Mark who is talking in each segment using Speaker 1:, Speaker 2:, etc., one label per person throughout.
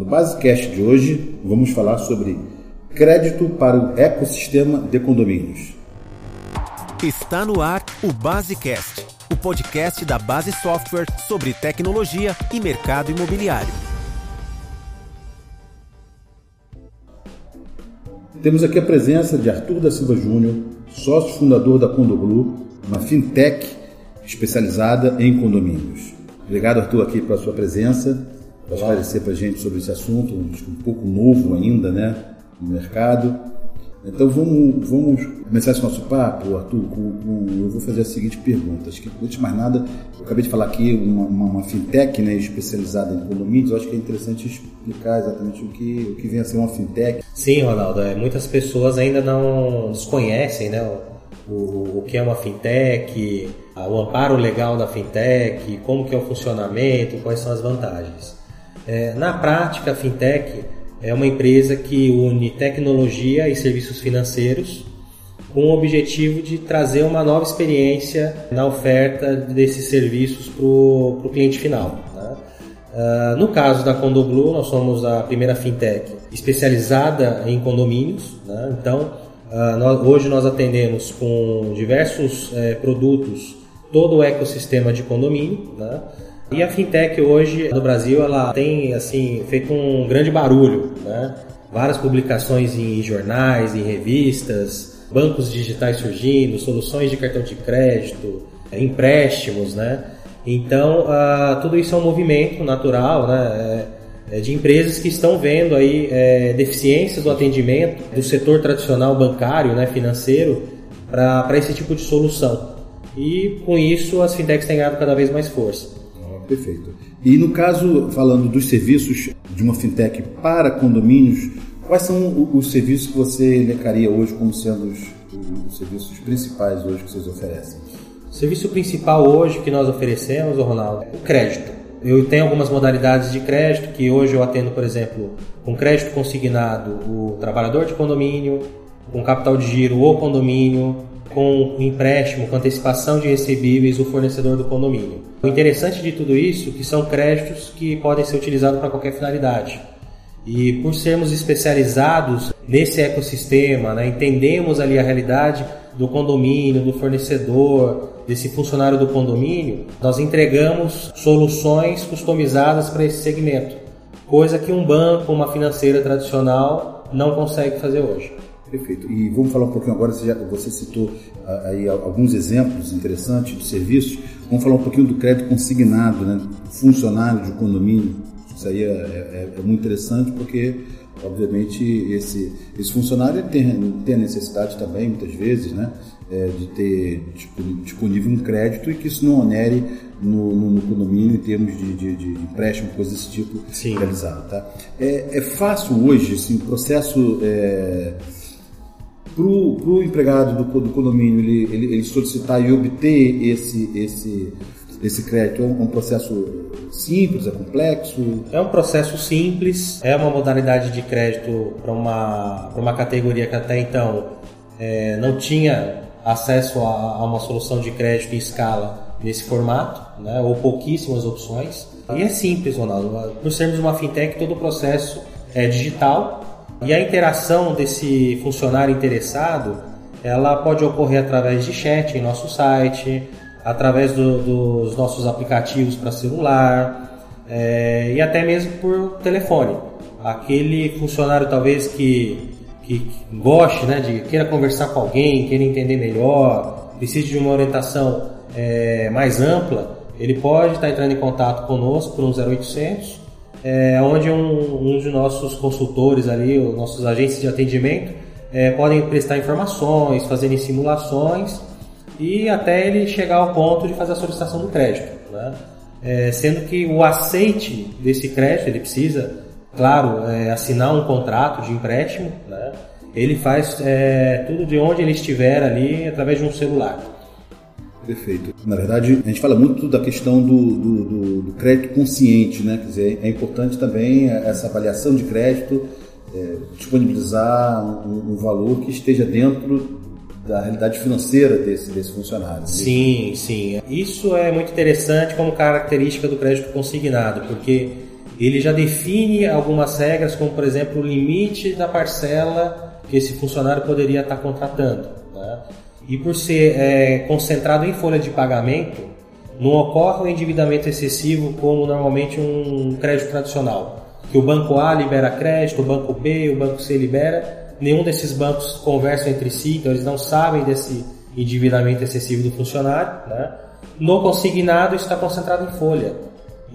Speaker 1: No Basecast de hoje, vamos falar sobre crédito para o ecossistema de condomínios.
Speaker 2: Está no ar o Basecast, o podcast da Base Software sobre tecnologia e mercado imobiliário.
Speaker 1: Temos aqui a presença de Arthur da Silva Júnior, sócio fundador da Condoglu, uma fintech especializada em condomínios. Obrigado, Arthur, aqui pela sua presença, para esclarecer para a gente sobre esse assunto, um pouco novo ainda, né, no mercado. Então vamos, vamos começar esse nosso papo, Arthur, com, com, eu vou fazer a seguinte pergunta. Acho que, antes de mais nada, eu acabei de falar aqui uma, uma, uma fintech né, especializada em condomínios, eu acho que é interessante explicar exatamente o que, o que vem a ser uma fintech.
Speaker 3: Sim, Ronaldo, é, muitas pessoas ainda não desconhecem né, o, o, o que é uma fintech, o amparo legal da fintech, como que é o funcionamento, quais são as vantagens. É, na prática, a fintech é uma empresa que une tecnologia e serviços financeiros com o objetivo de trazer uma nova experiência na oferta desses serviços para o cliente final. Né? Uh, no caso da Condoglu, nós somos a primeira fintech especializada em condomínios. Né? Então, uh, nós, hoje nós atendemos com diversos eh, produtos todo o ecossistema de condomínio. Né? E a fintech hoje no Brasil ela tem assim feito um grande barulho, né? Várias publicações em jornais, em revistas, bancos digitais surgindo, soluções de cartão de crédito, empréstimos, né? Então uh, tudo isso é um movimento natural, né? É, é de empresas que estão vendo aí é, deficiências do atendimento do setor tradicional bancário, né, financeiro, para esse tipo de solução. E com isso as fintechs têm ganhado cada vez mais força.
Speaker 1: Perfeito. E no caso, falando dos serviços de uma fintech para condomínios, quais são os serviços que você elencaria hoje como sendo os, os serviços principais hoje que vocês oferecem?
Speaker 3: O serviço principal hoje que nós oferecemos, Ronaldo, é o crédito. Eu tenho algumas modalidades de crédito que hoje eu atendo, por exemplo, com crédito consignado o trabalhador de condomínio, com capital de giro o condomínio, com empréstimo, com antecipação de recebíveis o fornecedor do condomínio. O interessante de tudo isso é que são créditos que podem ser utilizados para qualquer finalidade. E por sermos especializados nesse ecossistema, né, entendemos ali a realidade do condomínio, do fornecedor, desse funcionário do condomínio, nós entregamos soluções customizadas para esse segmento, coisa que um banco, uma financeira tradicional não consegue fazer hoje.
Speaker 1: Perfeito. E vamos falar um pouquinho agora, você, já, você citou ah, aí alguns exemplos interessantes de serviços. Vamos falar um pouquinho do crédito consignado, né? Funcionário de condomínio. Isso aí é, é, é muito interessante porque, obviamente, esse, esse funcionário tem, tem a necessidade também, muitas vezes, né? É, de ter disponível um crédito e que isso não onere no, no, no condomínio em termos de, de, de, empréstimo, coisas desse tipo Sim. realizado. Tá? É, é fácil hoje, assim, o processo é, para o empregado do, do condomínio ele, ele, ele, solicitar e obter esse, esse, esse crédito é um, processo simples, é complexo?
Speaker 3: É um processo simples, é uma modalidade de crédito para uma, uma categoria que até então é, não tinha acesso a, a, uma solução de crédito em escala nesse formato, né, ou pouquíssimas opções. E é simples, Ronaldo. Por sermos uma fintech, todo o processo é digital, e a interação desse funcionário interessado, ela pode ocorrer através de chat em nosso site, através do, dos nossos aplicativos para celular é, e até mesmo por telefone. Aquele funcionário talvez que, que goste, né, de queira conversar com alguém, queira entender melhor, precise de uma orientação é, mais ampla, ele pode estar entrando em contato conosco por um 0800 é, onde um, um de nossos consultores ali, os nossos agentes de atendimento, é, podem prestar informações, fazerem simulações e até ele chegar ao ponto de fazer a solicitação do crédito. Né? É, sendo que o aceite desse crédito, ele precisa, claro, é, assinar um contrato de empréstimo, né? ele faz é, tudo de onde ele estiver ali através de um celular.
Speaker 1: Perfeito. Na verdade, a gente fala muito da questão do, do, do, do crédito consciente, né? Quer dizer, é importante também essa avaliação de crédito, é, disponibilizar um, um, valor que esteja dentro da realidade financeira desse, desse funcionário. Né?
Speaker 3: Sim, sim. Isso é muito interessante como característica do crédito consignado, porque ele já define algumas regras, como por exemplo o limite da parcela que esse funcionário poderia estar contratando. Né? E por ser é, concentrado em folha de pagamento, não ocorre um endividamento excessivo como normalmente um crédito tradicional, que o banco A libera crédito, o banco B, o banco C libera. Nenhum desses bancos conversam entre si, então eles não sabem desse endividamento excessivo do funcionário. Né? No consignado está concentrado em folha.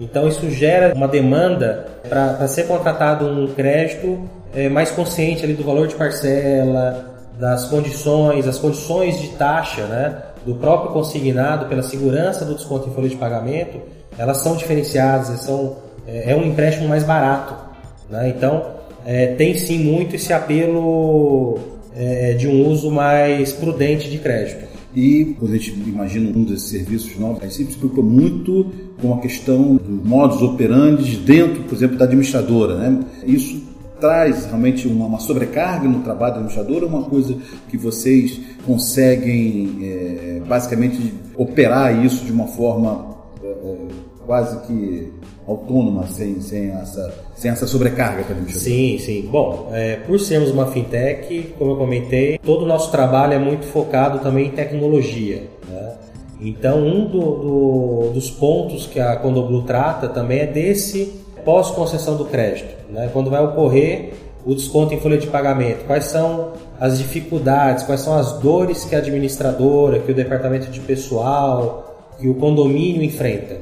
Speaker 3: Então isso gera uma demanda para ser contratado um crédito é, mais consciente ali do valor de parcela, das condições, as condições de taxa, né, do próprio consignado pela segurança do desconto em folha de pagamento, elas são diferenciadas, são, é, é um empréstimo mais barato. Né? Então é, tem sim muito esse apelo é, de um uso mais prudente de crédito.
Speaker 1: E quando a gente imagina um desses serviços novos, a gente sempre se preocupa muito com a questão dos modos operantes dentro, por exemplo, da administradora. Né? Isso traz realmente uma, uma sobrecarga no trabalho da administradora, uma coisa que vocês conseguem é, basicamente operar isso de uma forma é, é quase que autônoma, sem, sem, essa, sem essa sobrecarga para a
Speaker 3: Sim, sim. Bom, é, por sermos uma fintech, como eu comentei, todo o nosso trabalho é muito focado também em tecnologia. Né? Então, um do, do, dos pontos que a Condoblu trata também é desse pós-concessão do crédito. Né? Quando vai ocorrer o desconto em folha de pagamento, quais são as dificuldades, quais são as dores que a administradora, que o departamento de pessoal, que o condomínio enfrenta.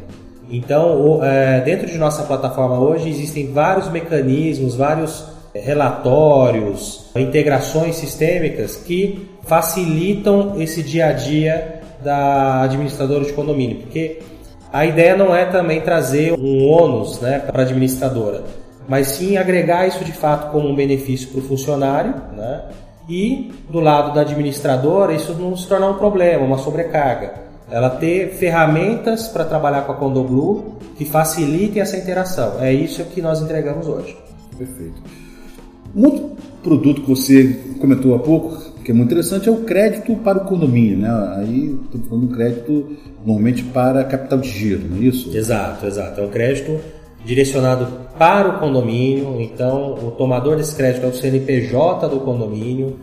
Speaker 3: Então, é, dentro de nossa plataforma hoje existem vários mecanismos, vários é, relatórios, integrações sistêmicas que facilitam esse dia a dia da administradora de condomínio, porque a ideia não é também trazer um ônus né, para a administradora, mas sim agregar isso de fato como um benefício para o funcionário, né, e do lado da administradora isso não se tornar um problema, uma sobrecarga ela ter ferramentas para trabalhar com a Condoblu que facilitem essa interação. É isso que nós entregamos hoje.
Speaker 1: Perfeito. Outro produto que você comentou há pouco, que é muito interessante, é o crédito para o condomínio, né? Aí estamos falando crédito normalmente para capital de giro, não é isso?
Speaker 3: Exato, exato. É um crédito direcionado para o condomínio, então o tomador desse crédito é o CNPJ do condomínio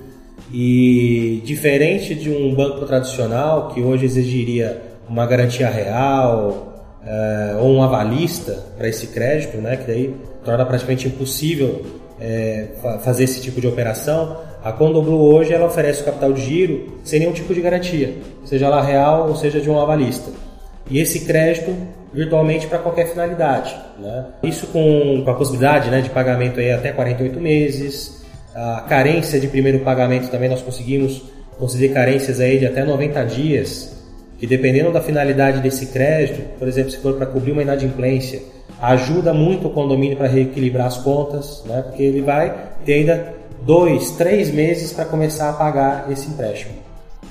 Speaker 3: e diferente de um banco tradicional que hoje exigiria uma garantia real é, ou um avalista para esse crédito, né, que daí torna praticamente impossível é, fazer esse tipo de operação, a Condoblu hoje ela oferece o capital de giro sem nenhum tipo de garantia, seja lá real ou seja de um avalista. E esse crédito virtualmente para qualquer finalidade. Né? Isso com, com a possibilidade né, de pagamento aí até 48 meses, a carência de primeiro pagamento também nós conseguimos conceder carências aí de até 90 dias, que dependendo da finalidade desse crédito, por exemplo, se for para cobrir uma inadimplência, ajuda muito o condomínio para reequilibrar as contas, né? porque ele vai ter ainda dois, três meses para começar a pagar esse empréstimo.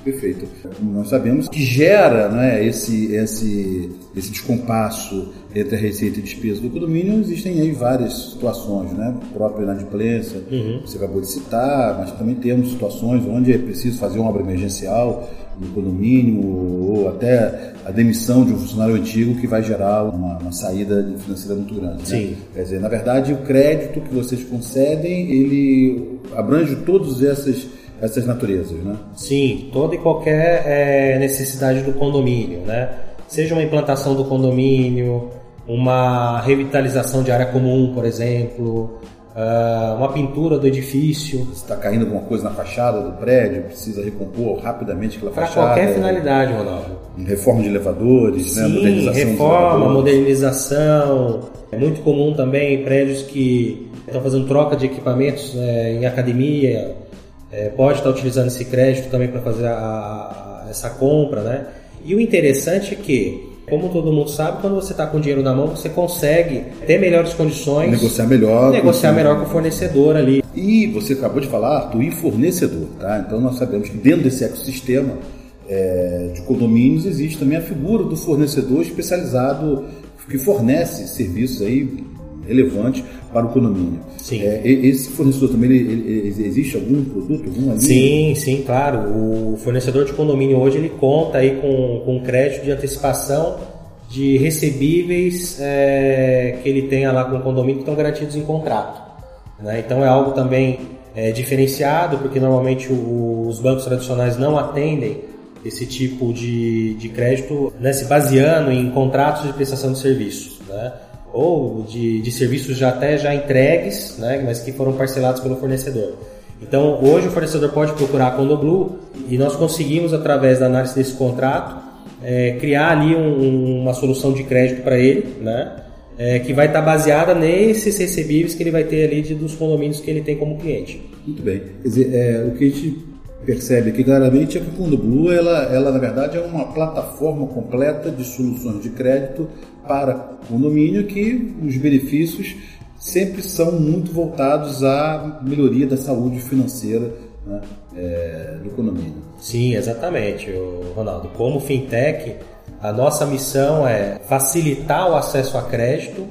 Speaker 1: Perfeito. Como nós sabemos que gera né, esse, esse, esse descompasso entre a receita e a despesa do condomínio, existem aí várias situações, né? Própria inadimplência, uhum. você acabou de citar, mas também temos situações onde é preciso fazer uma obra emergencial no condomínio ou até a demissão de um funcionário antigo que vai gerar uma, uma saída financeira muito grande. Né?
Speaker 3: Sim.
Speaker 1: Quer dizer, na verdade, o crédito que vocês concedem, ele abrange todas essas essas naturezas, né?
Speaker 3: Sim, toda e qualquer é, necessidade do condomínio, né? Seja uma implantação do condomínio, uma revitalização de área comum, por exemplo, uh, uma pintura do edifício.
Speaker 1: Está caindo alguma coisa na fachada do prédio, precisa recompor rapidamente aquela
Speaker 3: Para
Speaker 1: fachada.
Speaker 3: Para qualquer finalidade, Ronaldo.
Speaker 1: Reforma de elevadores,
Speaker 3: Sim,
Speaker 1: né?
Speaker 3: modernização reforma, modernização. É muito comum também prédios que estão fazendo troca de equipamentos é, em academia, é, pode estar utilizando esse crédito também para fazer a, a, essa compra, né? E o interessante é que, como todo mundo sabe, quando você está com dinheiro na mão, você consegue ter melhores condições,
Speaker 1: negociar melhor,
Speaker 3: negociar melhor com o fornecedor ali.
Speaker 1: E você acabou de falar, Arthur, e fornecedor, tá? Então nós sabemos que dentro desse ecossistema é, de condomínios existe também a figura do fornecedor especializado que fornece serviços aí relevante para o condomínio.
Speaker 3: Sim.
Speaker 1: É, esse fornecedor também, ele, ele, existe algum produto, alguma linha?
Speaker 3: Sim, sim, claro. O fornecedor de condomínio hoje ele conta aí com, com crédito de antecipação de recebíveis é, que ele tenha lá com o condomínio que estão garantidos em contrato. Né? Então é algo também é, diferenciado, porque normalmente o, os bancos tradicionais não atendem esse tipo de, de crédito né, se baseando em contratos de prestação de serviços. Né? Ou de, de serviços já até já entregues, né, mas que foram parcelados pelo fornecedor. Então, hoje o fornecedor pode procurar a Condoblue e nós conseguimos, através da análise desse contrato, é, criar ali um, uma solução de crédito para ele, né, é, que vai estar baseada nesses recebíveis que ele vai ter ali de, dos condomínios que ele tem como cliente.
Speaker 1: Muito bem. Quer dizer, é, o que a gente percebe aqui claramente é que a Condoblue, ela, ela na verdade é uma plataforma completa de soluções de crédito para condomínio que os benefícios sempre são muito voltados à melhoria da saúde financeira né, é, do condomínio.
Speaker 3: Sim, exatamente, Ronaldo. Como fintech, a nossa missão é facilitar o acesso a crédito,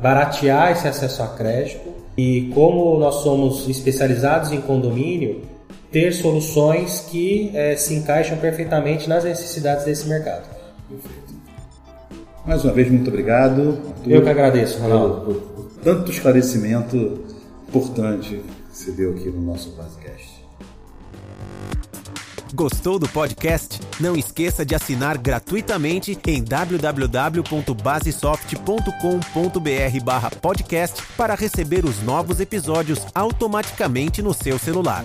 Speaker 3: baratear esse acesso a crédito e como nós somos especializados em condomínio, ter soluções que é, se encaixam perfeitamente nas necessidades desse mercado.
Speaker 1: Perfeito. Mais uma vez, muito obrigado.
Speaker 3: Arthur, Eu que agradeço, Ronaldo.
Speaker 1: Por, tanto esclarecimento importante que você deu aqui no nosso podcast.
Speaker 2: Gostou do podcast? Não esqueça de assinar gratuitamente em www.basesoft.com.br/podcast para receber os novos episódios automaticamente no seu celular.